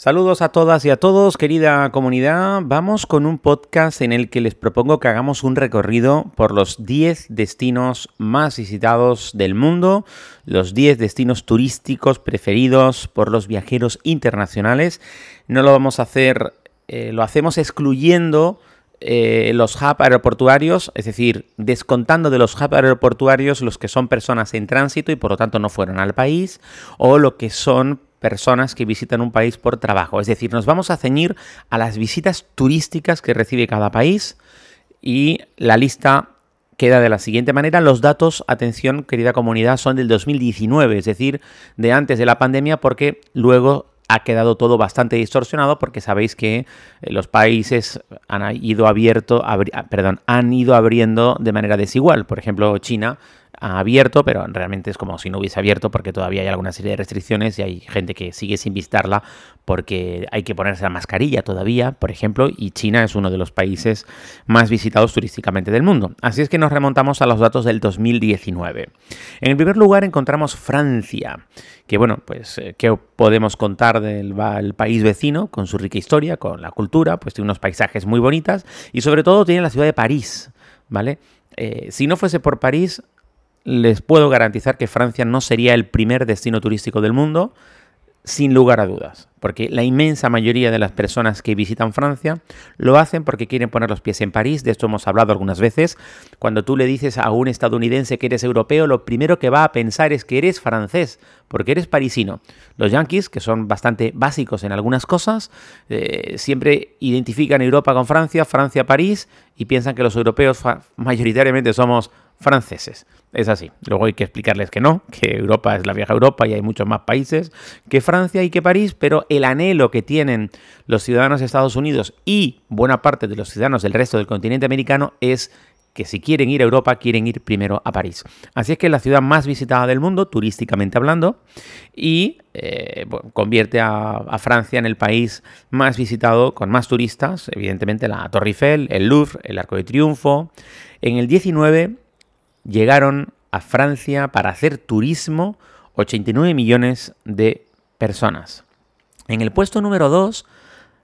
Saludos a todas y a todos, querida comunidad. Vamos con un podcast en el que les propongo que hagamos un recorrido por los 10 destinos más visitados del mundo, los 10 destinos turísticos preferidos por los viajeros internacionales. No lo vamos a hacer, eh, lo hacemos excluyendo eh, los hubs aeroportuarios, es decir, descontando de los hubs aeroportuarios los que son personas en tránsito y por lo tanto no fueron al país, o lo que son personas que visitan un país por trabajo. Es decir, nos vamos a ceñir a las visitas turísticas que recibe cada país y la lista queda de la siguiente manera. Los datos, atención querida comunidad, son del 2019, es decir, de antes de la pandemia, porque luego ha quedado todo bastante distorsionado porque sabéis que eh, los países han ido abierto, perdón, han ido abriendo de manera desigual. Por ejemplo, China ha abierto, pero realmente es como si no hubiese abierto porque todavía hay alguna serie de restricciones y hay gente que sigue sin visitarla porque hay que ponerse la mascarilla todavía, por ejemplo, y China es uno de los países más visitados turísticamente del mundo. Así es que nos remontamos a los datos del 2019. En el primer lugar encontramos Francia, que bueno, pues eh, ¿qué podemos contar del país vecino con su rica historia, con la cultura? Pues tiene unos paisajes muy bonitas y sobre todo tiene la ciudad de París, ¿vale? Eh, si no fuese por París, les puedo garantizar que Francia no sería el primer destino turístico del mundo, sin lugar a dudas, porque la inmensa mayoría de las personas que visitan Francia lo hacen porque quieren poner los pies en París, de esto hemos hablado algunas veces, cuando tú le dices a un estadounidense que eres europeo, lo primero que va a pensar es que eres francés, porque eres parisino. Los yankees, que son bastante básicos en algunas cosas, eh, siempre identifican Europa con Francia, Francia París, y piensan que los europeos mayoritariamente somos franceses. Es así. Luego hay que explicarles que no, que Europa es la vieja Europa y hay muchos más países que Francia y que París, pero el anhelo que tienen los ciudadanos de Estados Unidos y buena parte de los ciudadanos del resto del continente americano es que si quieren ir a Europa, quieren ir primero a París. Así es que es la ciudad más visitada del mundo, turísticamente hablando, y eh, convierte a, a, Francia en el país más visitado, con más turistas, evidentemente la Torre Eiffel, el Louvre, el Arco de Triunfo. En el 19 llegaron a Francia para hacer turismo 89 millones de personas. En el puesto número 2,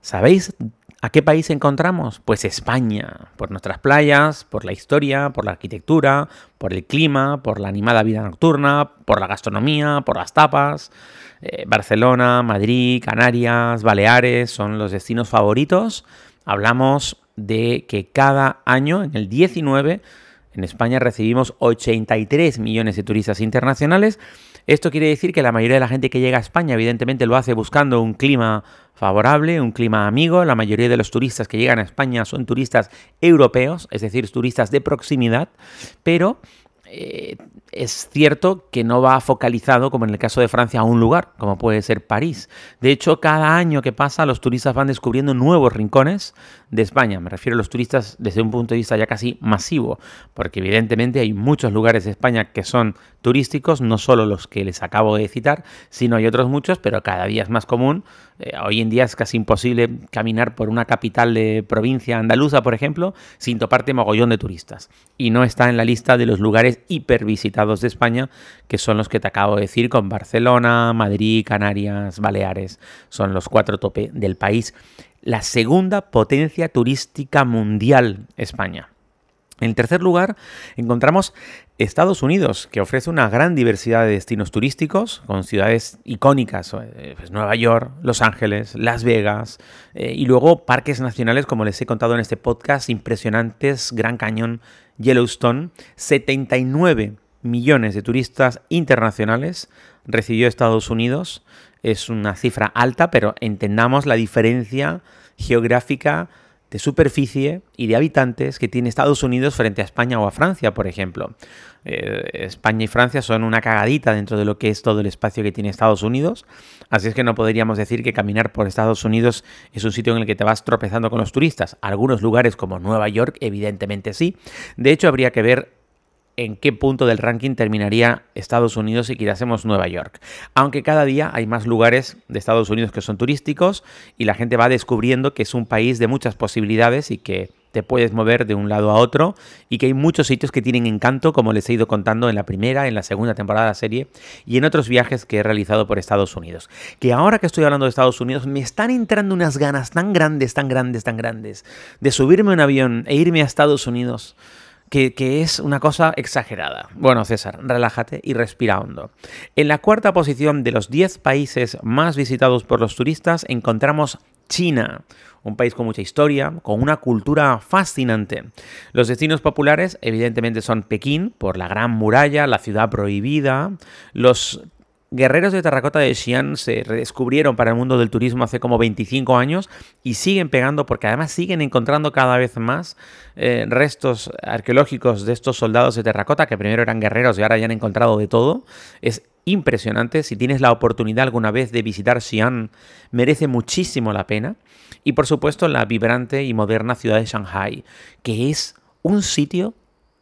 ¿sabéis a qué país encontramos? Pues España, por nuestras playas, por la historia, por la arquitectura, por el clima, por la animada vida nocturna, por la gastronomía, por las tapas. Eh, Barcelona, Madrid, Canarias, Baleares son los destinos favoritos. Hablamos de que cada año, en el 19, en España recibimos 83 millones de turistas internacionales. Esto quiere decir que la mayoría de la gente que llega a España evidentemente lo hace buscando un clima favorable, un clima amigo. La mayoría de los turistas que llegan a España son turistas europeos, es decir, turistas de proximidad, pero eh, es cierto que no va focalizado, como en el caso de Francia, a un lugar, como puede ser París. De hecho, cada año que pasa, los turistas van descubriendo nuevos rincones de España. Me refiero a los turistas desde un punto de vista ya casi masivo, porque evidentemente hay muchos lugares de España que son turísticos, no solo los que les acabo de citar, sino hay otros muchos, pero cada día es más común. Eh, hoy en día es casi imposible caminar por una capital de provincia andaluza, por ejemplo, sin toparte mogollón de turistas. Y no está en la lista de los lugares hipervisitados de España, que son los que te acabo de decir, con Barcelona, Madrid, Canarias, Baleares. Son los cuatro tope del país la segunda potencia turística mundial, España. En tercer lugar, encontramos Estados Unidos, que ofrece una gran diversidad de destinos turísticos, con ciudades icónicas, eh, pues Nueva York, Los Ángeles, Las Vegas, eh, y luego parques nacionales, como les he contado en este podcast, impresionantes, Gran Cañón, Yellowstone, 79 millones de turistas internacionales recibió Estados Unidos, es una cifra alta, pero entendamos la diferencia geográfica de superficie y de habitantes que tiene Estados Unidos frente a España o a Francia, por ejemplo. Eh, España y Francia son una cagadita dentro de lo que es todo el espacio que tiene Estados Unidos, así es que no podríamos decir que caminar por Estados Unidos es un sitio en el que te vas tropezando con los turistas. Algunos lugares como Nueva York, evidentemente sí. De hecho, habría que ver en qué punto del ranking terminaría Estados Unidos si quitásemos Nueva York. Aunque cada día hay más lugares de Estados Unidos que son turísticos y la gente va descubriendo que es un país de muchas posibilidades y que te puedes mover de un lado a otro y que hay muchos sitios que tienen encanto, como les he ido contando en la primera, en la segunda temporada de la serie y en otros viajes que he realizado por Estados Unidos. Que ahora que estoy hablando de Estados Unidos, me están entrando unas ganas tan grandes, tan grandes, tan grandes de subirme a un avión e irme a Estados Unidos. Que, es una cosa exagerada. Bueno, César, relájate y respira hondo. En la cuarta posición de los 10 países más visitados por los turistas encontramos China, un país con mucha historia, con una cultura fascinante. Los destinos populares evidentemente son Pekín, por la Gran Muralla, la ciudad prohibida, los Guerreros de terracota de Xi'an se redescubrieron para el mundo del turismo hace como 25 años y siguen pegando porque además siguen encontrando cada vez más eh, restos arqueológicos de estos soldados de terracota que primero eran guerreros y ahora ya han encontrado de todo. Es impresionante. Si tienes la oportunidad alguna vez de visitar Xi'an, merece muchísimo la pena. Y por supuesto la vibrante y moderna ciudad de Shanghai, que es un sitio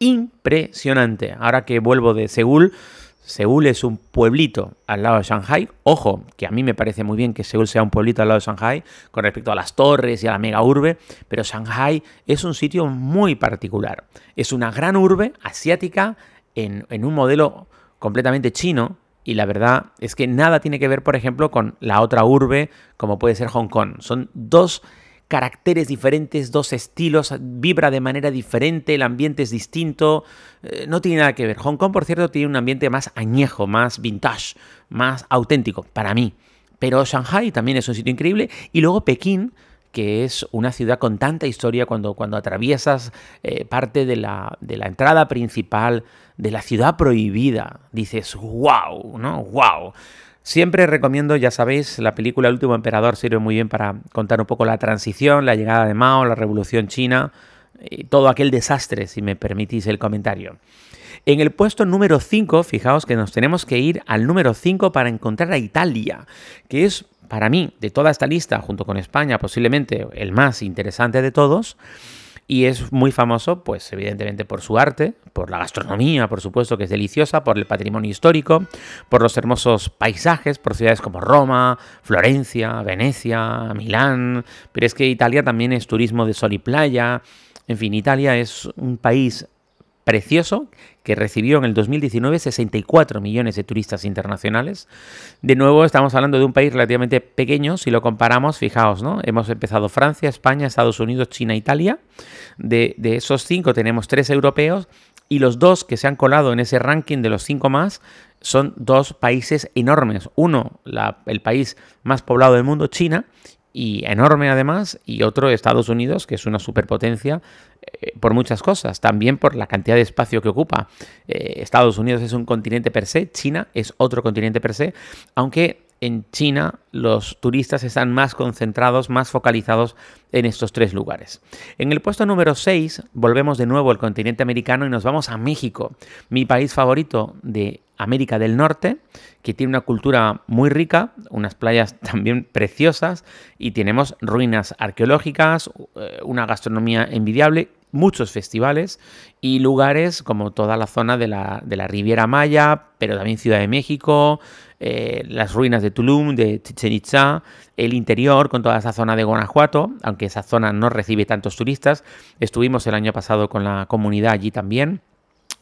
impresionante. Ahora que vuelvo de Seúl, Seúl es un pueblito al lado de Shanghai. Ojo, que a mí me parece muy bien que Seúl sea un pueblito al lado de Shanghai con respecto a las torres y a la mega urbe, pero Shanghai es un sitio muy particular. Es una gran urbe asiática en, en un modelo completamente chino, y la verdad es que nada tiene que ver, por ejemplo, con la otra urbe, como puede ser Hong Kong. Son dos caracteres diferentes, dos estilos, vibra de manera diferente, el ambiente es distinto, eh, no tiene nada que ver. Hong Kong, por cierto, tiene un ambiente más añejo, más vintage, más auténtico, para mí. Pero Shanghai también es un sitio increíble. Y luego Pekín, que es una ciudad con tanta historia cuando, cuando atraviesas eh, parte de la, de la entrada principal de la ciudad prohibida. Dices, wow, ¿no? Wow. Siempre recomiendo, ya sabéis, la película El último emperador sirve muy bien para contar un poco la transición, la llegada de Mao, la revolución china, y todo aquel desastre, si me permitís el comentario. En el puesto número 5, fijaos que nos tenemos que ir al número 5 para encontrar a Italia, que es para mí, de toda esta lista, junto con España, posiblemente el más interesante de todos. Y es muy famoso, pues evidentemente por su arte, por la gastronomía, por supuesto, que es deliciosa, por el patrimonio histórico, por los hermosos paisajes, por ciudades como Roma, Florencia, Venecia, Milán. Pero es que Italia también es turismo de sol y playa. En fin, Italia es un país precioso que recibió en el 2019 64 millones de turistas internacionales. De nuevo, estamos hablando de un país relativamente pequeño, si lo comparamos, fijaos, ¿no? Hemos empezado Francia, España, Estados Unidos, China, Italia. De, esos cinco tenemos tres europeos y los dos que se han colado en ese ranking de los cinco más son dos países enormes. Uno, el país más poblado del mundo, China, y enorme además, y otro Estados Unidos, que es una superpotencia eh, por muchas cosas, también por la cantidad de espacio que ocupa. Eh, Estados Unidos es un continente per se, China es otro continente per se, aunque en China los turistas están más concentrados, más focalizados en estos tres lugares. En el puesto número 6 volvemos de nuevo al continente americano y nos vamos a México, mi país favorito de América del Norte, que tiene una cultura muy rica, unas playas también preciosas y tenemos ruinas arqueológicas, eh, una gastronomía envidiable muchos festivales y lugares como toda la zona de la, de la Riviera Maya, pero también Ciudad de México, eh, las ruinas de Tulum, de Chichen el interior con toda esa zona de Guanajuato, aunque esa zona no recibe tantos turistas. Estuvimos el año pasado con la comunidad allí también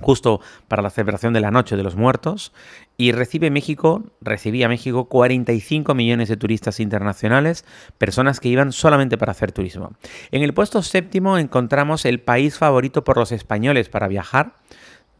justo para la celebración de la Noche de los Muertos, y recibe México, recibía México 45 millones de turistas internacionales, personas que iban solamente para hacer turismo. En el puesto séptimo encontramos el país favorito por los españoles para viajar.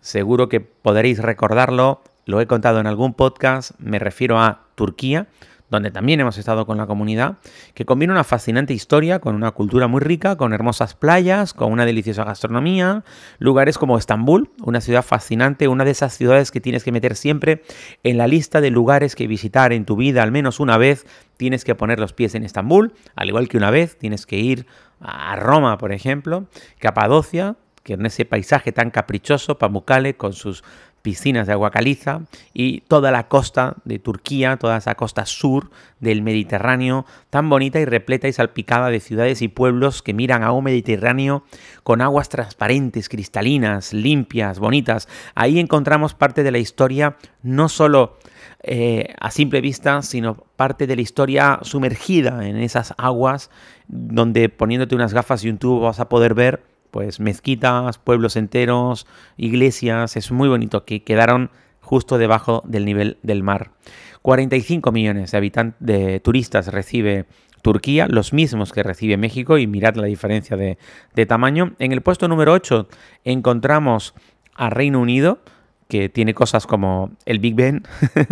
Seguro que podréis recordarlo, lo he contado en algún podcast, me refiero a Turquía donde también hemos estado con la comunidad, que combina una fascinante historia con una cultura muy rica, con hermosas playas, con una deliciosa gastronomía, lugares como Estambul, una ciudad fascinante, una de esas ciudades que tienes que meter siempre en la lista de lugares que visitar en tu vida al menos una vez, tienes que poner los pies en Estambul, al igual que una vez tienes que ir a Roma, por ejemplo, Capadocia, que en ese paisaje tan caprichoso, Pamukkale con sus piscinas de agua caliza y toda la costa de Turquía, toda esa costa sur del Mediterráneo, tan bonita y repleta y salpicada de ciudades y pueblos que miran a un Mediterráneo con aguas transparentes, cristalinas, limpias, bonitas. Ahí encontramos parte de la historia, no solo eh, a simple vista, sino parte de la historia sumergida en esas aguas, donde poniéndote unas gafas y un tubo vas a poder ver pues mezquitas, pueblos enteros, iglesias, es muy bonito, que quedaron justo debajo del nivel del mar. 45 millones de habitantes, de turistas recibe Turquía, los mismos que recibe México, y mirad la diferencia de, de tamaño. En el puesto número 8 encontramos a Reino Unido, que tiene cosas como el Big Ben,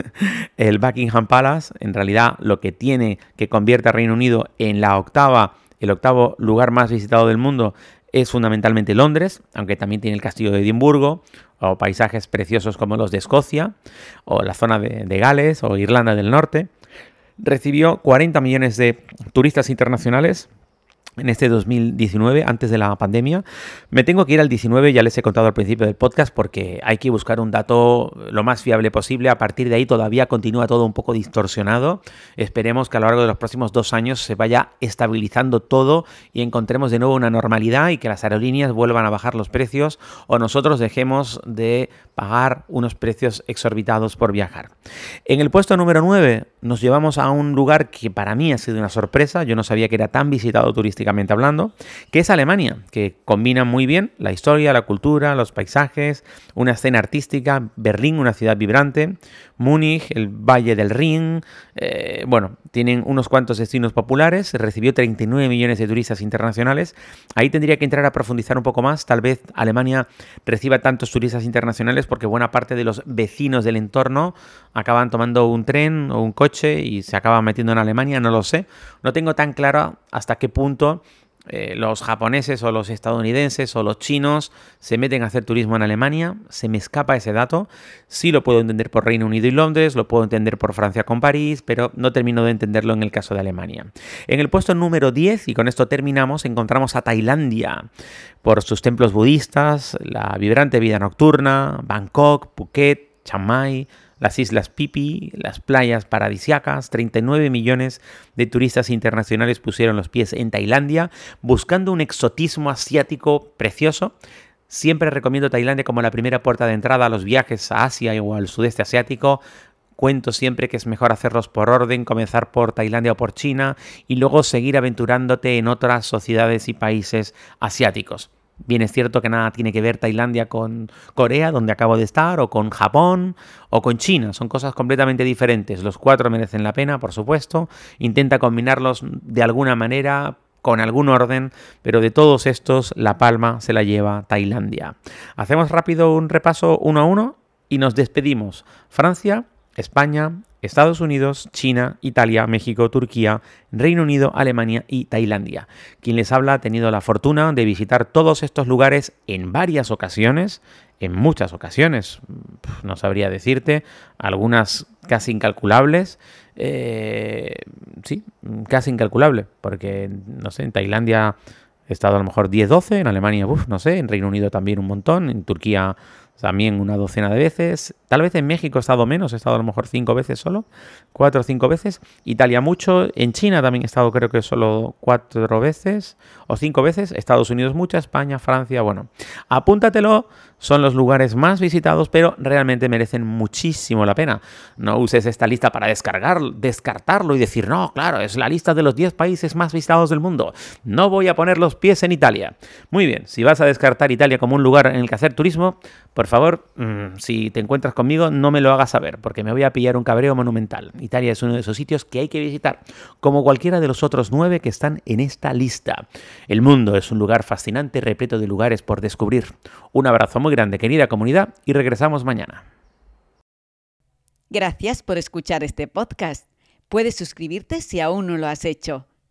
el Buckingham Palace, en realidad lo que tiene que convierte a Reino Unido en la octava, el octavo lugar más visitado del mundo es fundamentalmente Londres, aunque también tiene el castillo de Edimburgo, o paisajes preciosos como los de Escocia, o la zona de, Gales, o Irlanda del Norte. Recibió 40 millones de turistas internacionales, en este 2019, antes de la pandemia. Me tengo que ir al 19, ya les he contado al principio del podcast, porque hay que buscar un dato lo más fiable posible. A partir de ahí todavía continúa todo un poco distorsionado. Esperemos que a lo largo de los próximos dos años se vaya estabilizando todo y encontremos de nuevo una normalidad y que las aerolíneas vuelvan a bajar los precios o nosotros dejemos de pagar unos precios exorbitados por viajar. En el puesto número 9 nos llevamos a un lugar que para mí ha sido una sorpresa. Yo no sabía que era tan visitado turísticamente hablando, que es Alemania, que combina muy bien la historia, la cultura, los paisajes, una escena artística, Berlín, una ciudad vibrante, Múnich, el Valle del Rin, eh, bueno, tienen unos cuantos destinos populares, recibió 39 millones de turistas internacionales, ahí tendría que entrar a profundizar un poco más, tal vez Alemania reciba tantos turistas internacionales porque buena parte de los vecinos del entorno acaban tomando un tren o un coche y se acaban metiendo en Alemania, no lo sé, no tengo tan claro hasta qué punto eh, los japoneses o los estadounidenses o los chinos se meten a hacer turismo en Alemania, se me escapa ese dato, sí lo puedo entender por Reino Unido y Londres, lo puedo entender por Francia con París, pero no termino de entenderlo en el caso de Alemania. En el puesto número 10, y con esto terminamos, encontramos a Tailandia, por sus templos budistas, la vibrante vida nocturna, Bangkok, Phuket, Chiang Mai, las islas Pipi, las playas paradisiacas, 39 millones de turistas internacionales pusieron los pies en Tailandia buscando un exotismo asiático precioso. Siempre recomiendo Tailandia como la primera puerta de entrada a los viajes a Asia o al sudeste asiático. Cuento siempre que es mejor hacerlos por orden, comenzar por Tailandia o por China y luego seguir aventurándote en otras sociedades y países asiáticos. Bien es cierto que nada tiene que ver Tailandia con Corea, donde acabo de estar, o con Japón, o con China. Son cosas completamente diferentes. Los cuatro merecen la pena, por supuesto. Intenta combinarlos de alguna manera, con algún orden, pero de todos estos la palma se la lleva Tailandia. Hacemos rápido un repaso uno a uno y nos despedimos. Francia, España, Estados Unidos, China, Italia, México, Turquía, Reino Unido, Alemania y Tailandia. Quien les habla ha tenido la fortuna de visitar todos estos lugares en varias ocasiones, en muchas ocasiones, no sabría decirte, algunas casi incalculables. Eh, sí, casi incalculable, porque, no sé, en Tailandia he estado a lo mejor 10-12, en Alemania, no sé, en Reino Unido también un montón, en Turquía también una docena de veces. Tal vez en México he estado menos, he estado a lo mejor cinco veces solo, cuatro o cinco veces. Italia mucho, en China también he estado creo que solo cuatro veces o cinco veces. Estados Unidos mucha, España, Francia, bueno. Apúntatelo, son los lugares más visitados, pero realmente merecen muchísimo la pena. No uses esta lista para descargar, descartarlo y decir, no, claro, es la lista de los 10 países más visitados del mundo. No voy a poner los pies en Italia. Muy bien, si vas a descartar Italia como un lugar en el que hacer turismo, por favor, mm, si te encuentras conmigo, no me lo hagas saber, porque me voy a pillar un cabreo monumental. Italia es uno de esos sitios que hay que visitar, como cualquiera de los otros nueve que están en esta lista. El mundo es un lugar fascinante, repleto de lugares por descubrir. Un abrazo muy grande, querida comunidad, y regresamos mañana. Gracias por escuchar este podcast. Puedes suscribirte si aún no lo has hecho,